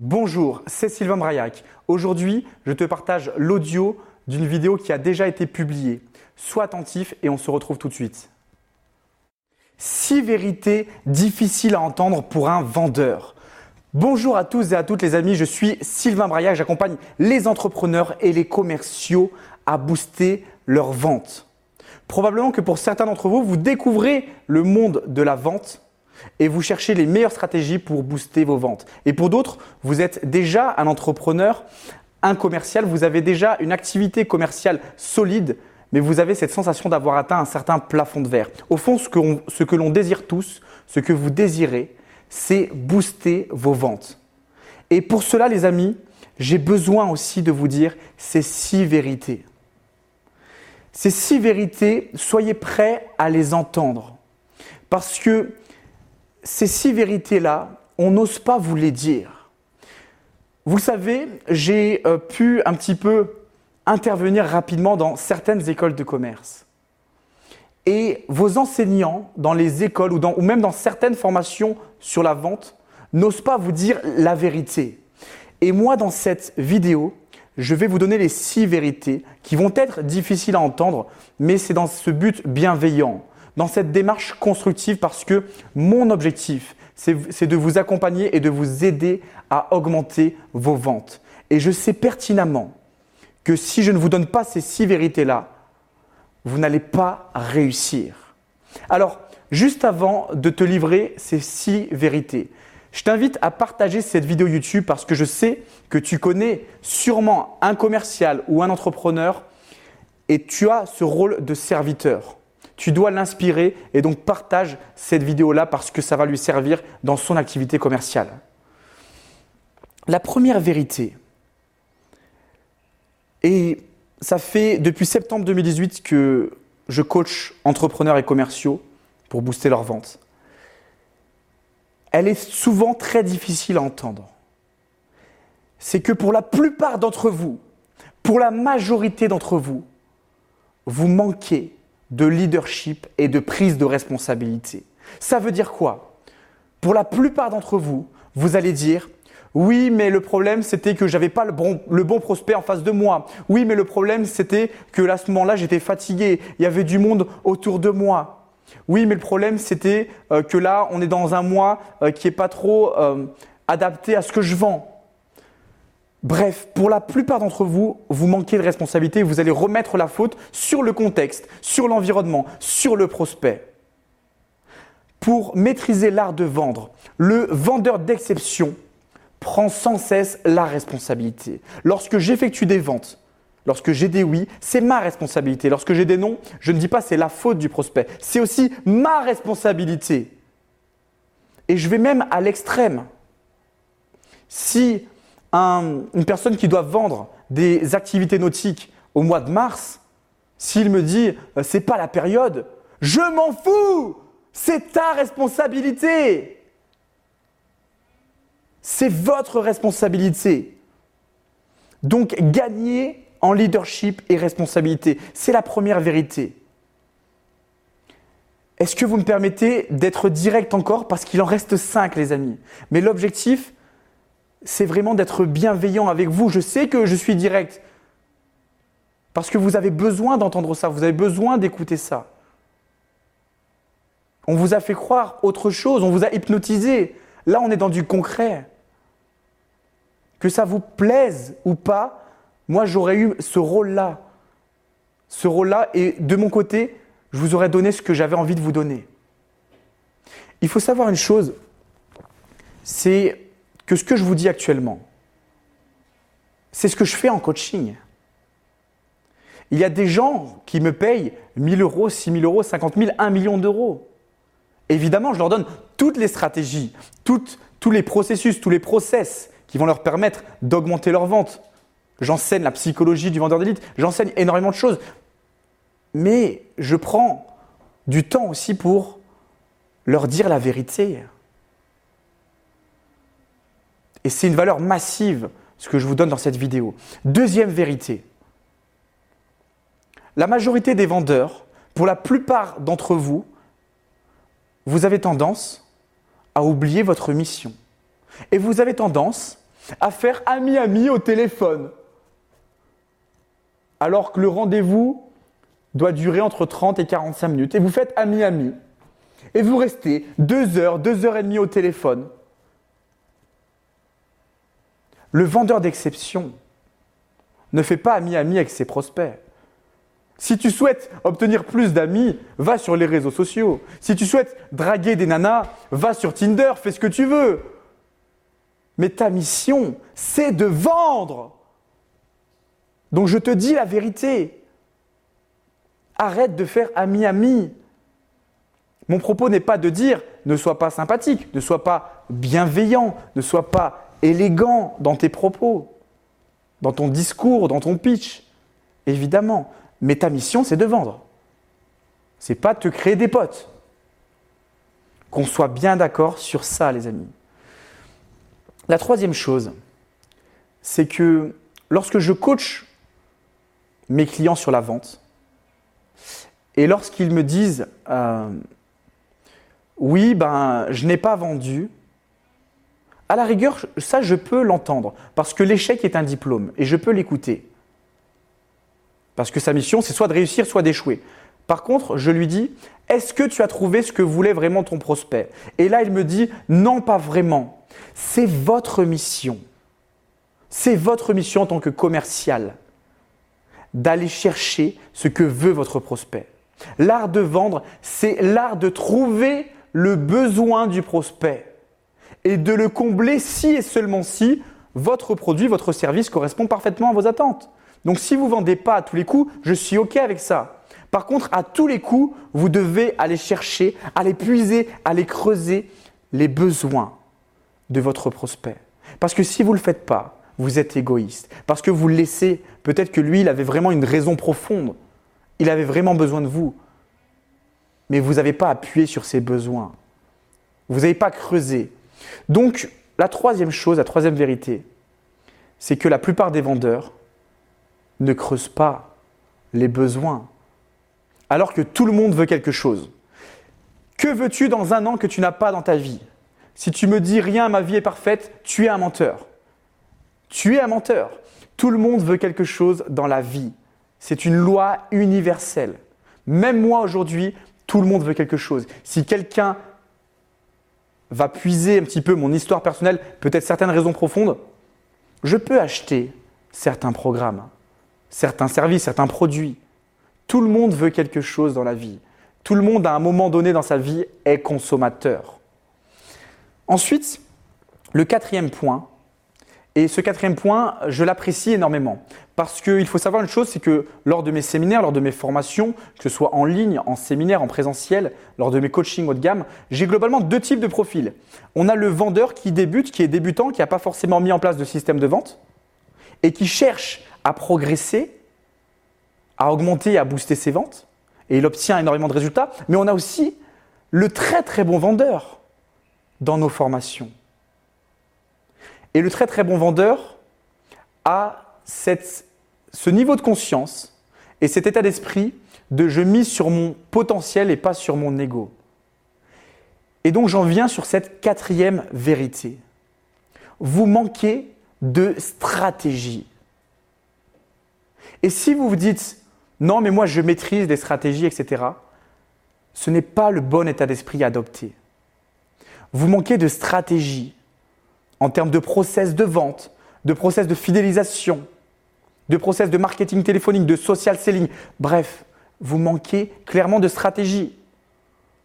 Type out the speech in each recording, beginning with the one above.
Bonjour, c'est Sylvain Braillac. Aujourd'hui, je te partage l'audio d'une vidéo qui a déjà été publiée. Sois attentif et on se retrouve tout de suite. Six vérités difficiles à entendre pour un vendeur. Bonjour à tous et à toutes les amis, je suis Sylvain Braillac, j'accompagne les entrepreneurs et les commerciaux à booster leurs ventes. Probablement que pour certains d'entre vous, vous découvrez le monde de la vente et vous cherchez les meilleures stratégies pour booster vos ventes. Et pour d'autres, vous êtes déjà un entrepreneur, un commercial, vous avez déjà une activité commerciale solide, mais vous avez cette sensation d'avoir atteint un certain plafond de verre. Au fond, ce que, l'on désire tous, ce que vous désirez, c'est booster vos ventes. Et pour cela, les amis, j'ai besoin aussi de vous dire ces six vérités. Ces six vérités, soyez prêts à les entendre. Parce que ces six vérités-là, on n'ose pas vous les dire. Vous savez, j'ai euh, pu un petit peu intervenir rapidement dans certaines écoles de commerce. Et vos enseignants dans les écoles ou même dans certaines formations sur la vente n'osent pas vous dire la vérité. Et moi, dans cette vidéo, je vais vous donner les six vérités qui vont être difficiles à entendre, mais c'est dans ce but bienveillant dans cette démarche constructive parce que mon objectif, c'est de vous accompagner et de vous aider à augmenter vos ventes. Et je sais pertinemment que si je ne vous donne pas ces six vérités-là, vous n'allez pas réussir. Alors, juste avant de te livrer ces six vérités, je t'invite à partager cette vidéo YouTube parce que je sais que tu connais sûrement un commercial ou un entrepreneur et tu as ce rôle de serviteur. Tu dois l'inspirer et donc partage cette vidéo-là parce que ça va lui servir dans son activité commerciale. La première vérité, et ça fait depuis septembre 2018 que je coach entrepreneurs et commerciaux pour booster leurs ventes. Elle est souvent très difficile à entendre. C'est que pour la plupart d'entre vous, pour la majorité d'entre vous, vous manquez de leadership et de prise de responsabilité. Ça veut dire quoi? Pour la plupart d'entre vous, vous allez dire oui, mais le problème c'était que j'avais pas le bon, le bon, prospect en face de moi. Oui, mais le problème c'était que à ce moment-là j'étais fatigué, il y avait du monde autour de moi. Oui, mais le problème c'était euh, que là on est dans un mois euh, qui est pas trop euh, adapté à ce que je vends. Bref, pour la plupart d'entre vous, vous manquez de responsabilité, vous allez remettre la faute sur le contexte, sur l'environnement, sur le prospect. Pour maîtriser l'art de vendre, le vendeur d'exception prend sans cesse la responsabilité. Lorsque j'effectue des ventes, lorsque j'ai des oui, c'est ma responsabilité. Lorsque j'ai des non, je ne dis pas c'est la faute du prospect, c'est aussi ma responsabilité. Et je vais même à l'extrême. Si une personne qui doit vendre des activités nautiques au mois de mars, s'il me dit euh, c'est pas la période, je m'en fous, c'est ta responsabilité. C'est votre responsabilité. Donc gagner en leadership et responsabilité, c'est la première vérité. Est-ce que vous me permettez d'être direct encore parce qu'il en reste cinq les amis? Mais l'objectif, c'est vraiment d'être bienveillant avec vous. Je sais que je suis direct. Parce que vous avez besoin d'entendre ça, vous avez besoin d'écouter ça. On vous a fait croire autre chose, on vous a hypnotisé. Là, on est dans du concret. Que ça vous plaise ou pas, moi, j'aurais eu ce rôle-là. Ce rôle-là, et de mon côté, je vous aurais donné ce que j'avais envie de vous donner. Il faut savoir une chose, c'est que ce que je vous dis actuellement, c'est ce que je fais en coaching. Il y a des gens qui me payent 1000 euros, 6000 euros, 50 000, 1 million d'euros. Évidemment, je leur donne toutes les stratégies, tous les processus, tous les process qui vont leur permettre d'augmenter leur vente. J'enseigne la psychologie du vendeur d'élite, j'enseigne énormément de choses. Mais je prends du temps aussi pour leur dire la vérité. Et c'est une valeur massive, ce que je vous donne dans cette vidéo. Deuxième vérité. La majorité des vendeurs, pour la plupart d'entre vous, vous avez tendance à oublier votre mission. Et vous avez tendance à faire ami-ami au téléphone. Alors que le rendez-vous doit durer entre 30 et 45 minutes. Et vous faites ami-ami. Et vous restez deux heures, deux heures et demie au téléphone. Le vendeur d'exception ne fait pas ami-ami avec ses prospects. Si tu souhaites obtenir plus d'amis, va sur les réseaux sociaux. Si tu souhaites draguer des nanas, va sur Tinder, fais ce que tu veux. Mais ta mission, c'est de vendre. Donc je te dis la vérité. Arrête de faire ami-ami. Mon propos n'est pas de dire ne sois pas sympathique, ne sois pas bienveillant, ne sois pas élégant dans tes propos, dans ton discours, dans ton pitch. Évidemment, mais ta mission, c'est de vendre. C'est pas de te créer des potes. Qu'on soit bien d'accord sur ça, les amis. La troisième chose, c'est que lorsque je coach mes clients sur la vente, et lorsqu'ils me disent euh, oui, ben, je n'ai pas vendu, à la rigueur, ça, je peux l'entendre, parce que l'échec est un diplôme, et je peux l'écouter. Parce que sa mission, c'est soit de réussir, soit d'échouer. Par contre, je lui dis, est-ce que tu as trouvé ce que voulait vraiment ton prospect? Et là, il me dit, non, pas vraiment. C'est votre mission. C'est votre mission en tant que commercial d'aller chercher ce que veut votre prospect. L'art de vendre, c'est l'art de trouver le besoin du prospect et de le combler si et seulement si votre produit, votre service correspond parfaitement à vos attentes. Donc si vous ne vendez pas à tous les coups, je suis OK avec ça. Par contre, à tous les coups, vous devez aller chercher, aller puiser, aller creuser les besoins de votre prospect. Parce que si vous ne le faites pas, vous êtes égoïste. Parce que vous le laissez, peut-être que lui, il avait vraiment une raison profonde. Il avait vraiment besoin de vous. Mais vous n'avez pas appuyé sur ses besoins. Vous n'avez pas creusé. Donc, la troisième chose, la troisième vérité, c'est que la plupart des vendeurs ne creuse pas les besoins, alors que tout le monde veut quelque chose. Que veux-tu dans un an que tu n'as pas dans ta vie? Si tu me dis rien, ma vie est parfaite, tu es un menteur. Tu es un menteur. Tout le monde veut quelque chose dans la vie. C'est une loi universelle. Même moi aujourd'hui, tout le monde veut quelque chose. Si quelqu'un va puiser un petit peu mon histoire personnelle, peut-être certaines raisons profondes, je peux acheter certains programmes certains services, certains produits. Tout le monde veut quelque chose dans la vie. Tout le monde, à un moment donné dans sa vie, est consommateur. Ensuite, le quatrième point, et ce quatrième point, je l'apprécie énormément. Parce qu'il faut savoir une chose, c'est que lors de mes séminaires, lors de mes formations, que ce soit en ligne, en séminaire, en présentiel, lors de mes coachings haut de gamme, j'ai globalement deux types de profils. On a le vendeur qui débute, qui est débutant, qui n'a pas forcément mis en place de système de vente, et qui cherche à progresser, à augmenter à booster ses ventes. Et il obtient énormément de résultats. Mais on a aussi le très très bon vendeur dans nos formations. Et le très très bon vendeur a ce niveau de conscience et cet état d'esprit de je mise sur mon potentiel et pas sur mon ego. Et donc j'en viens sur cette quatrième vérité. Vous manquez de stratégie. Et si vous vous dites, non, mais moi je maîtrise des stratégies, etc., ce n'est pas le bon état d'esprit à adopter. Vous manquez de stratégie en termes de process de vente, de process de fidélisation, de process de marketing téléphonique, de social selling. Bref, vous manquez clairement de stratégie.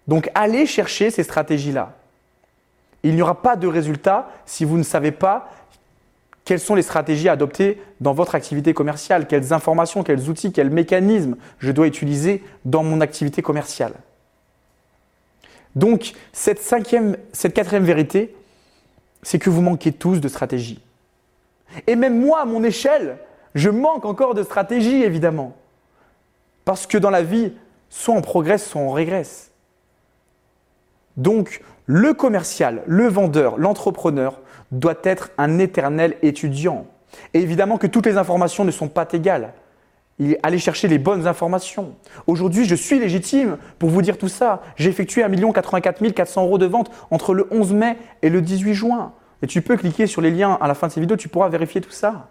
Donc allez chercher ces stratégies-là. Il n'y aura pas de résultat si vous ne savez pas quelles sont les stratégies à adopter dans votre activité commerciale Quelles informations, quels outils, quels mécanismes je dois utiliser dans mon activité commerciale Donc, cette, cinquième, cette quatrième vérité, c'est que vous manquez tous de stratégie. Et même moi, à mon échelle, je manque encore de stratégie, évidemment. Parce que dans la vie, soit on progresse, soit on régresse. Donc, le commercial, le vendeur, l'entrepreneur doit être un éternel étudiant. Et évidemment que toutes les informations ne sont pas égales. Aller chercher les bonnes informations. Aujourd'hui, je suis légitime pour vous dire tout ça. J'ai effectué 1 84 400 euros de vente entre le 11 mai et le 18 juin. Et tu peux cliquer sur les liens à la fin de ces vidéos, tu pourras vérifier tout ça.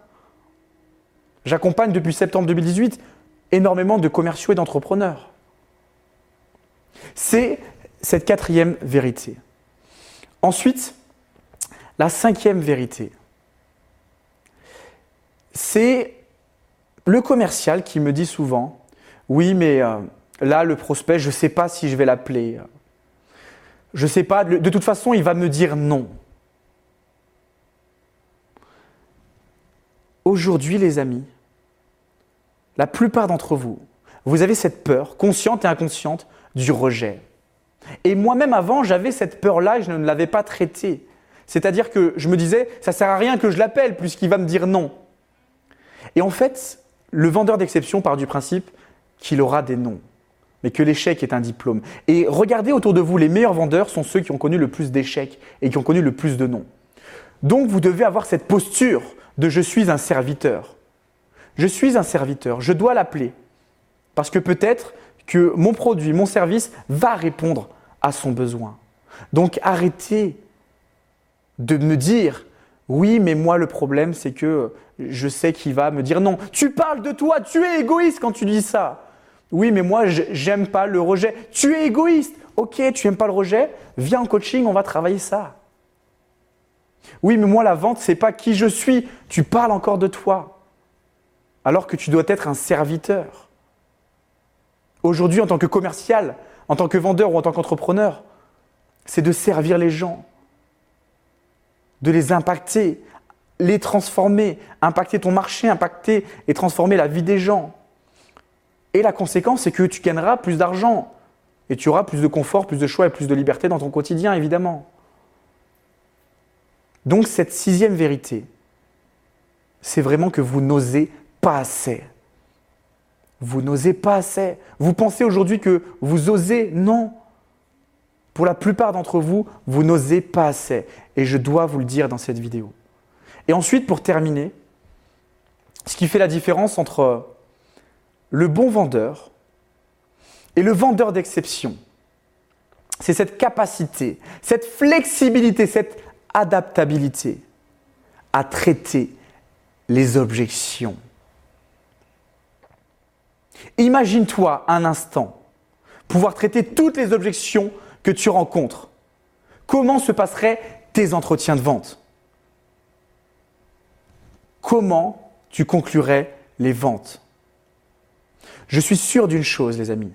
J'accompagne depuis septembre 2018 énormément de commerciaux et d'entrepreneurs. C'est cette quatrième vérité. Ensuite, la cinquième vérité, c'est le commercial qui me dit souvent, oui, mais euh, là, le prospect, je ne sais pas si je vais l'appeler. Je ne sais pas, de toute façon, il va me dire non. Aujourd'hui, les amis, la plupart d'entre vous, vous avez cette peur, consciente et inconsciente, du rejet. Et moi-même avant, j'avais cette peur-là et je ne l'avais pas traitée. C'est-à-dire que je me disais, ça sert à rien que je l'appelle puisqu'il va me dire non. Et en fait, le vendeur d'exception part du principe qu'il aura des noms, mais que l'échec est un diplôme. Et regardez autour de vous, les meilleurs vendeurs sont ceux qui ont connu le plus d'échecs et qui ont connu le plus de noms. Donc vous devez avoir cette posture de je suis un serviteur. Je suis un serviteur, je dois l'appeler. Parce que peut-être que mon produit, mon service va répondre à son besoin. Donc arrêtez de me dire oui, mais moi le problème c'est que je sais qu'il va me dire non. Tu parles de toi, tu es égoïste quand tu dis ça. Oui, mais moi j'aime pas le rejet. Tu es égoïste. Ok, tu n'aimes pas le rejet, viens en coaching, on va travailler ça. Oui, mais moi la vente c'est pas qui je suis. Tu parles encore de toi. Alors que tu dois être un serviteur. Aujourd'hui, en tant que commercial, en tant que vendeur ou en tant qu'entrepreneur, c'est de servir les gens, de les impacter, les transformer, impacter ton marché, impacter et transformer la vie des gens. Et la conséquence, c'est que tu gagneras plus d'argent et tu auras plus de confort, plus de choix et plus de liberté dans ton quotidien, évidemment. Donc cette sixième vérité, c'est vraiment que vous n'osez pas assez. Vous n'osez pas assez. Vous pensez aujourd'hui que vous osez? Non. Pour la plupart d'entre vous, vous n'osez pas assez. Et je dois vous le dire dans cette vidéo. Et ensuite, pour terminer, ce qui fait la différence entre le bon vendeur et le vendeur d'exception, c'est cette capacité, cette flexibilité, cette adaptabilité à traiter les objections. Imagine-toi un instant pouvoir traiter toutes les objections que tu rencontres. Comment se passeraient tes entretiens de vente? Comment tu conclurais les ventes? Je suis sûr d'une chose, les amis.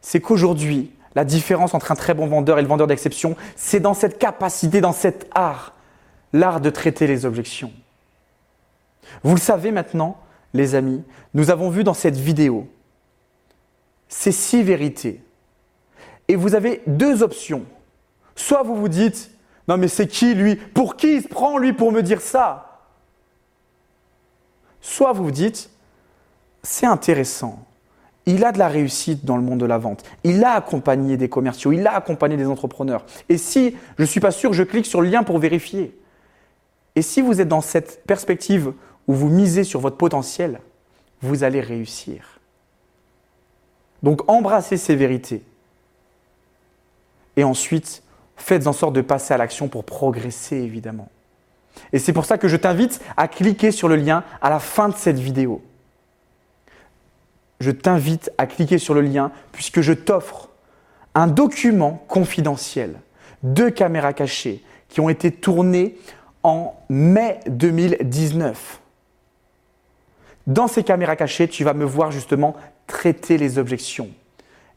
C'est qu'aujourd'hui, la différence entre un très bon vendeur et le vendeur d'exception, c'est dans cette capacité, dans cet art, l'art de traiter les objections. Vous le savez maintenant, les amis, nous avons vu dans cette vidéo ces six vérités et vous avez deux options. Soit vous vous dites, non mais c'est qui lui? Pour qui il se prend lui pour me dire ça? Soit vous vous dites, c'est intéressant. Il a de la réussite dans le monde de la vente. Il a accompagné des commerciaux, il a accompagné des entrepreneurs. Et si je ne suis pas sûr, je clique sur le lien pour vérifier. Et si vous êtes dans cette perspective où vous misez sur votre potentiel, vous allez réussir. Donc embrassez ces vérités. Et ensuite, faites en sorte de passer à l'action pour progresser, évidemment. Et c'est pour ça que je t'invite à cliquer sur le lien à la fin de cette vidéo. Je t'invite à cliquer sur le lien puisque je t'offre un document confidentiel, deux caméras cachées qui ont été tournées en mai 2019. Dans ces caméras cachées, tu vas me voir justement traiter les objections,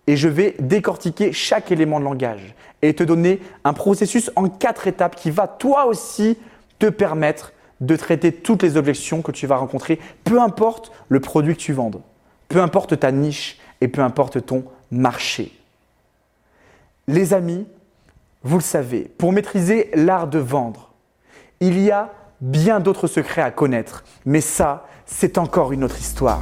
et je vais décortiquer chaque élément de langage et te donner un processus en quatre étapes qui va toi aussi te permettre de traiter toutes les objections que tu vas rencontrer, peu importe le produit que tu vendes, peu importe ta niche et peu importe ton marché. Les amis, vous le savez, pour maîtriser l'art de vendre, il y a bien d'autres secrets à connaître, mais ça, c'est encore une autre histoire.